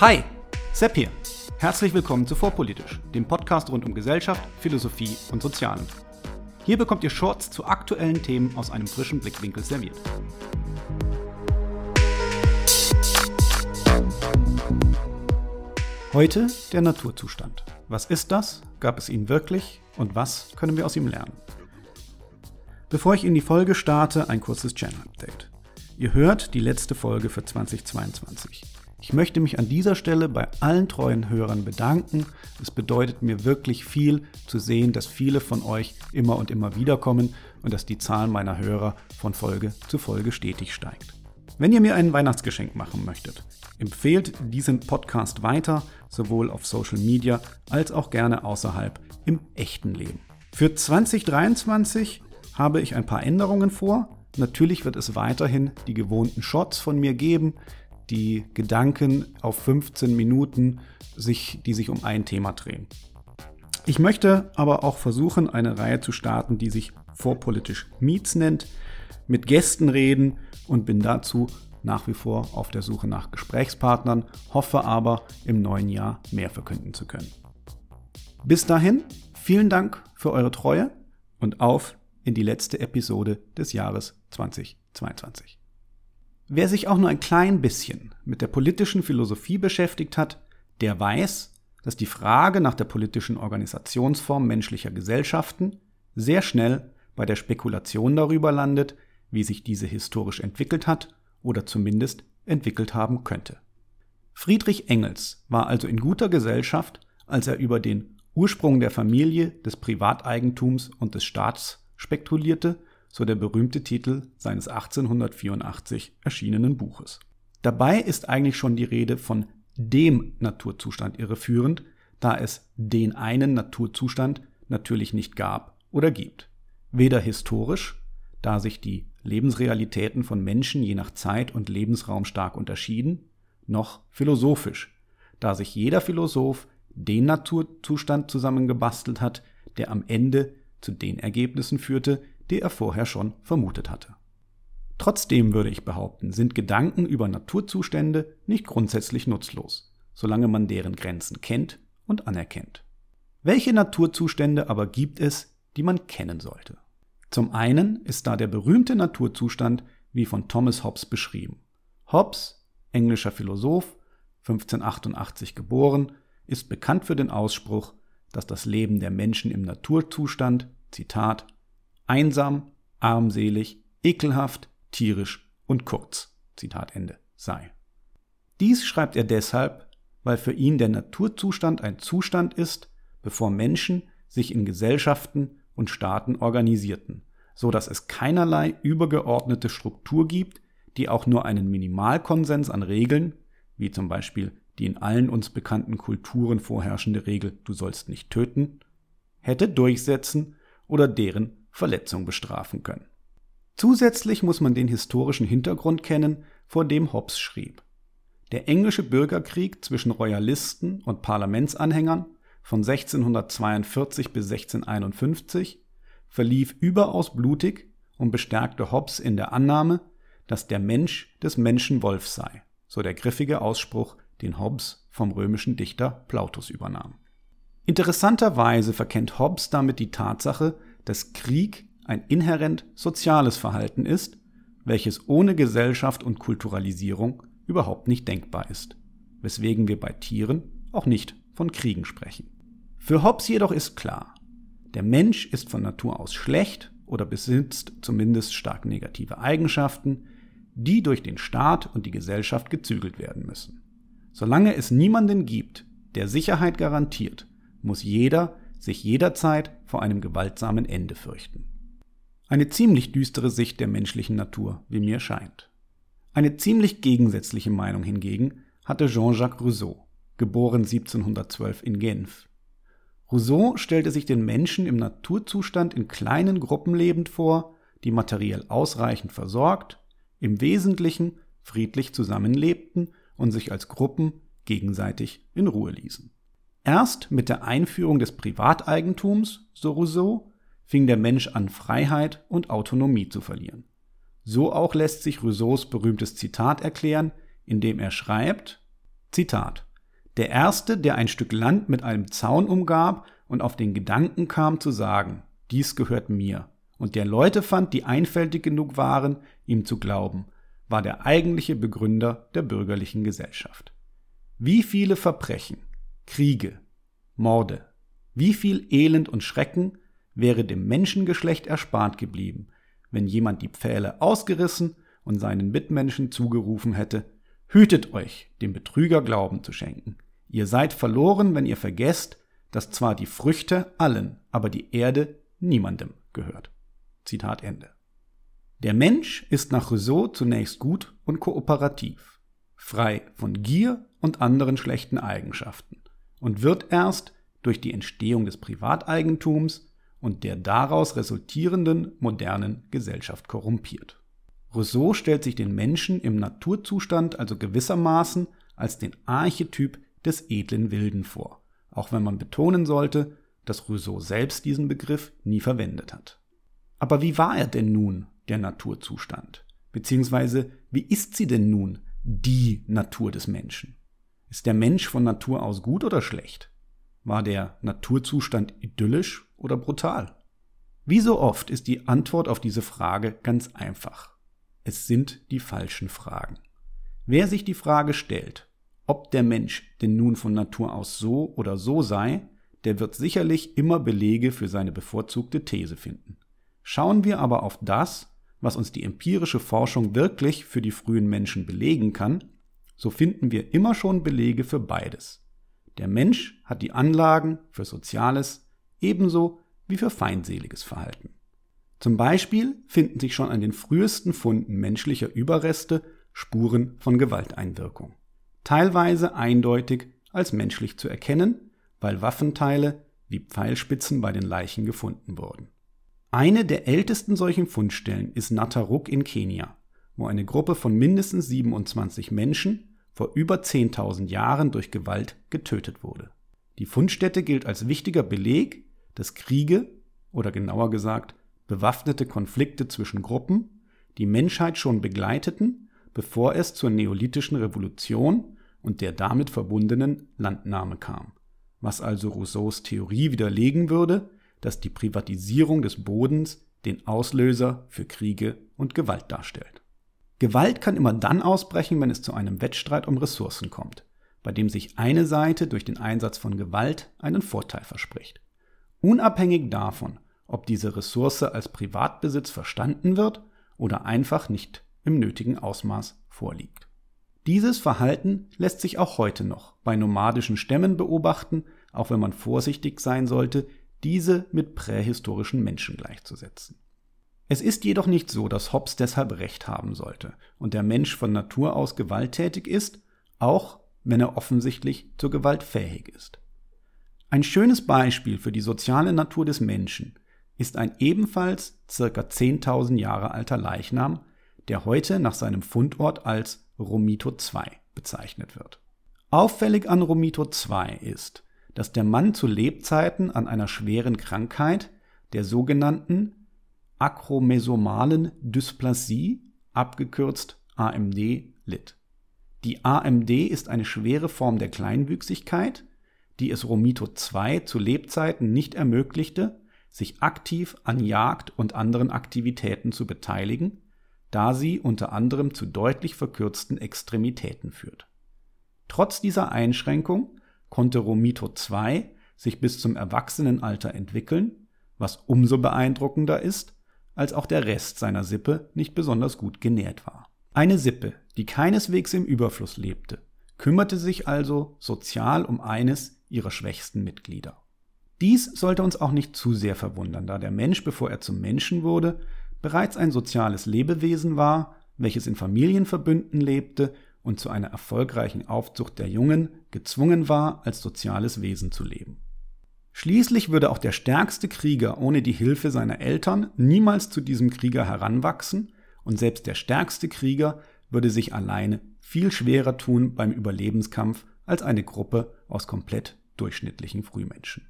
Hi, Sepp hier. Herzlich willkommen zu Vorpolitisch, dem Podcast rund um Gesellschaft, Philosophie und Sozialen. Hier bekommt ihr Shorts zu aktuellen Themen aus einem frischen Blickwinkel serviert. Heute der Naturzustand. Was ist das? Gab es ihn wirklich? Und was können wir aus ihm lernen? Bevor ich in die Folge starte, ein kurzes Channel-Update. Ihr hört die letzte Folge für 2022. Ich möchte mich an dieser Stelle bei allen treuen Hörern bedanken. Es bedeutet mir wirklich viel zu sehen, dass viele von euch immer und immer wieder kommen und dass die Zahl meiner Hörer von Folge zu Folge stetig steigt. Wenn ihr mir ein Weihnachtsgeschenk machen möchtet, empfehlt diesen Podcast weiter, sowohl auf Social Media als auch gerne außerhalb im echten Leben. Für 2023 habe ich ein paar Änderungen vor. Natürlich wird es weiterhin die gewohnten Shots von mir geben, die Gedanken auf 15 Minuten, sich, die sich um ein Thema drehen. Ich möchte aber auch versuchen, eine Reihe zu starten, die sich Vorpolitisch Meets nennt, mit Gästen reden und bin dazu nach wie vor auf der Suche nach Gesprächspartnern, hoffe aber im neuen Jahr mehr verkünden zu können. Bis dahin, vielen Dank für eure Treue und auf in die letzte Episode des Jahres 2022. Wer sich auch nur ein klein bisschen mit der politischen Philosophie beschäftigt hat, der weiß, dass die Frage nach der politischen Organisationsform menschlicher Gesellschaften sehr schnell bei der Spekulation darüber landet, wie sich diese historisch entwickelt hat oder zumindest entwickelt haben könnte. Friedrich Engels war also in guter Gesellschaft, als er über den Ursprung der Familie, des Privateigentums und des Staats spekulierte so der berühmte Titel seines 1884 erschienenen Buches. Dabei ist eigentlich schon die Rede von dem Naturzustand irreführend, da es den einen Naturzustand natürlich nicht gab oder gibt. Weder historisch, da sich die Lebensrealitäten von Menschen je nach Zeit und Lebensraum stark unterschieden, noch philosophisch, da sich jeder Philosoph den Naturzustand zusammengebastelt hat, der am Ende zu den Ergebnissen führte, die er vorher schon vermutet hatte. Trotzdem würde ich behaupten, sind Gedanken über Naturzustände nicht grundsätzlich nutzlos, solange man deren Grenzen kennt und anerkennt. Welche Naturzustände aber gibt es, die man kennen sollte? Zum einen ist da der berühmte Naturzustand wie von Thomas Hobbes beschrieben. Hobbes, englischer Philosoph, 1588 geboren, ist bekannt für den Ausspruch, dass das Leben der Menschen im Naturzustand, Zitat, einsam, armselig, ekelhaft, tierisch und kurz. Zitat Ende sei. Dies schreibt er deshalb, weil für ihn der Naturzustand ein Zustand ist, bevor Menschen sich in Gesellschaften und Staaten organisierten, so dass es keinerlei übergeordnete Struktur gibt, die auch nur einen Minimalkonsens an Regeln, wie zum Beispiel die in allen uns bekannten Kulturen vorherrschende Regel Du sollst nicht töten, hätte durchsetzen oder deren Verletzung bestrafen können. Zusätzlich muss man den historischen Hintergrund kennen, vor dem Hobbes schrieb. Der englische Bürgerkrieg zwischen Royalisten und Parlamentsanhängern von 1642 bis 1651 verlief überaus blutig und bestärkte Hobbes in der Annahme, dass der Mensch des Menschen Wolf sei, so der griffige Ausspruch, den Hobbes vom römischen Dichter Plautus übernahm. Interessanterweise verkennt Hobbes damit die Tatsache, dass Krieg ein inhärent soziales Verhalten ist, welches ohne Gesellschaft und Kulturalisierung überhaupt nicht denkbar ist, weswegen wir bei Tieren auch nicht von Kriegen sprechen. Für Hobbes jedoch ist klar, der Mensch ist von Natur aus schlecht oder besitzt zumindest stark negative Eigenschaften, die durch den Staat und die Gesellschaft gezügelt werden müssen. Solange es niemanden gibt, der Sicherheit garantiert, muss jeder sich jederzeit vor einem gewaltsamen Ende fürchten. Eine ziemlich düstere Sicht der menschlichen Natur, wie mir scheint. Eine ziemlich gegensätzliche Meinung hingegen hatte Jean-Jacques Rousseau, geboren 1712 in Genf. Rousseau stellte sich den Menschen im Naturzustand in kleinen Gruppen lebend vor, die materiell ausreichend versorgt, im Wesentlichen friedlich zusammenlebten und sich als Gruppen gegenseitig in Ruhe ließen. Erst mit der Einführung des Privateigentums, so Rousseau, fing der Mensch an, Freiheit und Autonomie zu verlieren. So auch lässt sich Rousseaus berühmtes Zitat erklären, in dem er schreibt, Zitat, Der erste, der ein Stück Land mit einem Zaun umgab und auf den Gedanken kam zu sagen, dies gehört mir, und der Leute fand, die einfältig genug waren, ihm zu glauben, war der eigentliche Begründer der bürgerlichen Gesellschaft. Wie viele Verbrechen, Kriege, Morde, wie viel Elend und Schrecken wäre dem Menschengeschlecht erspart geblieben, wenn jemand die Pfähle ausgerissen und seinen Mitmenschen zugerufen hätte, hütet euch, dem Betrüger Glauben zu schenken. Ihr seid verloren, wenn ihr vergesst, dass zwar die Früchte allen, aber die Erde niemandem gehört. Zitat Ende. Der Mensch ist nach Rousseau zunächst gut und kooperativ, frei von Gier und anderen schlechten Eigenschaften und wird erst durch die Entstehung des Privateigentums und der daraus resultierenden modernen Gesellschaft korrumpiert. Rousseau stellt sich den Menschen im Naturzustand also gewissermaßen als den Archetyp des edlen Wilden vor, auch wenn man betonen sollte, dass Rousseau selbst diesen Begriff nie verwendet hat. Aber wie war er denn nun, der Naturzustand? Beziehungsweise, wie ist sie denn nun, die Natur des Menschen? Ist der Mensch von Natur aus gut oder schlecht? War der Naturzustand idyllisch oder brutal? Wie so oft ist die Antwort auf diese Frage ganz einfach. Es sind die falschen Fragen. Wer sich die Frage stellt, ob der Mensch denn nun von Natur aus so oder so sei, der wird sicherlich immer Belege für seine bevorzugte These finden. Schauen wir aber auf das, was uns die empirische Forschung wirklich für die frühen Menschen belegen kann, so finden wir immer schon Belege für beides. Der Mensch hat die Anlagen für Soziales ebenso wie für feindseliges Verhalten. Zum Beispiel finden sich schon an den frühesten Funden menschlicher Überreste Spuren von Gewalteinwirkung. Teilweise eindeutig als menschlich zu erkennen, weil Waffenteile wie Pfeilspitzen bei den Leichen gefunden wurden. Eine der ältesten solchen Fundstellen ist Nataruk in Kenia, wo eine Gruppe von mindestens 27 Menschen vor über 10.000 Jahren durch Gewalt getötet wurde. Die Fundstätte gilt als wichtiger Beleg, dass Kriege oder genauer gesagt bewaffnete Konflikte zwischen Gruppen die Menschheit schon begleiteten, bevor es zur neolithischen Revolution und der damit verbundenen Landnahme kam, was also Rousseaus Theorie widerlegen würde, dass die Privatisierung des Bodens den Auslöser für Kriege und Gewalt darstellt. Gewalt kann immer dann ausbrechen, wenn es zu einem Wettstreit um Ressourcen kommt, bei dem sich eine Seite durch den Einsatz von Gewalt einen Vorteil verspricht. Unabhängig davon, ob diese Ressource als Privatbesitz verstanden wird oder einfach nicht im nötigen Ausmaß vorliegt. Dieses Verhalten lässt sich auch heute noch bei nomadischen Stämmen beobachten, auch wenn man vorsichtig sein sollte, diese mit prähistorischen Menschen gleichzusetzen. Es ist jedoch nicht so, dass Hobbes deshalb recht haben sollte und der Mensch von Natur aus gewalttätig ist, auch wenn er offensichtlich zur Gewalt fähig ist. Ein schönes Beispiel für die soziale Natur des Menschen ist ein ebenfalls circa 10.000 Jahre alter Leichnam, der heute nach seinem Fundort als Romito II bezeichnet wird. Auffällig an Romito II ist, dass der Mann zu Lebzeiten an einer schweren Krankheit, der sogenannten akromesomalen Dysplasie, abgekürzt AMD, litt. Die AMD ist eine schwere Form der Kleinwüchsigkeit, die es Romito II zu Lebzeiten nicht ermöglichte, sich aktiv an Jagd und anderen Aktivitäten zu beteiligen, da sie unter anderem zu deutlich verkürzten Extremitäten führt. Trotz dieser Einschränkung konnte Romito II sich bis zum Erwachsenenalter entwickeln, was umso beeindruckender ist, als auch der Rest seiner Sippe nicht besonders gut genährt war. Eine Sippe, die keineswegs im Überfluss lebte, kümmerte sich also sozial um eines ihrer schwächsten Mitglieder. Dies sollte uns auch nicht zu sehr verwundern, da der Mensch, bevor er zum Menschen wurde, bereits ein soziales Lebewesen war, welches in Familienverbünden lebte und zu einer erfolgreichen Aufzucht der Jungen gezwungen war, als soziales Wesen zu leben. Schließlich würde auch der stärkste Krieger ohne die Hilfe seiner Eltern niemals zu diesem Krieger heranwachsen, und selbst der stärkste Krieger würde sich alleine viel schwerer tun beim Überlebenskampf als eine Gruppe aus komplett durchschnittlichen Frühmenschen.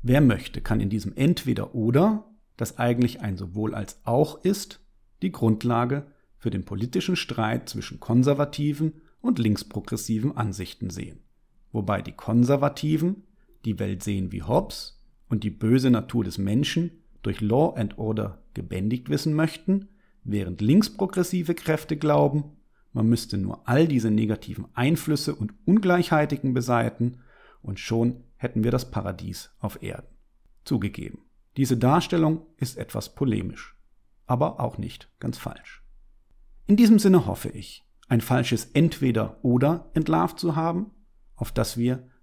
Wer möchte, kann in diesem Entweder oder, das eigentlich ein sowohl als auch ist, die Grundlage für den politischen Streit zwischen konservativen und linksprogressiven Ansichten sehen, wobei die Konservativen die Welt sehen wie Hobbes und die böse Natur des Menschen durch Law and Order gebändigt wissen möchten, während linksprogressive Kräfte glauben, man müsste nur all diese negativen Einflüsse und Ungleichheiten beseitigen und schon hätten wir das Paradies auf Erden. Zugegeben, diese Darstellung ist etwas polemisch, aber auch nicht ganz falsch. In diesem Sinne hoffe ich, ein falsches Entweder-Oder entlarvt zu haben, auf das wir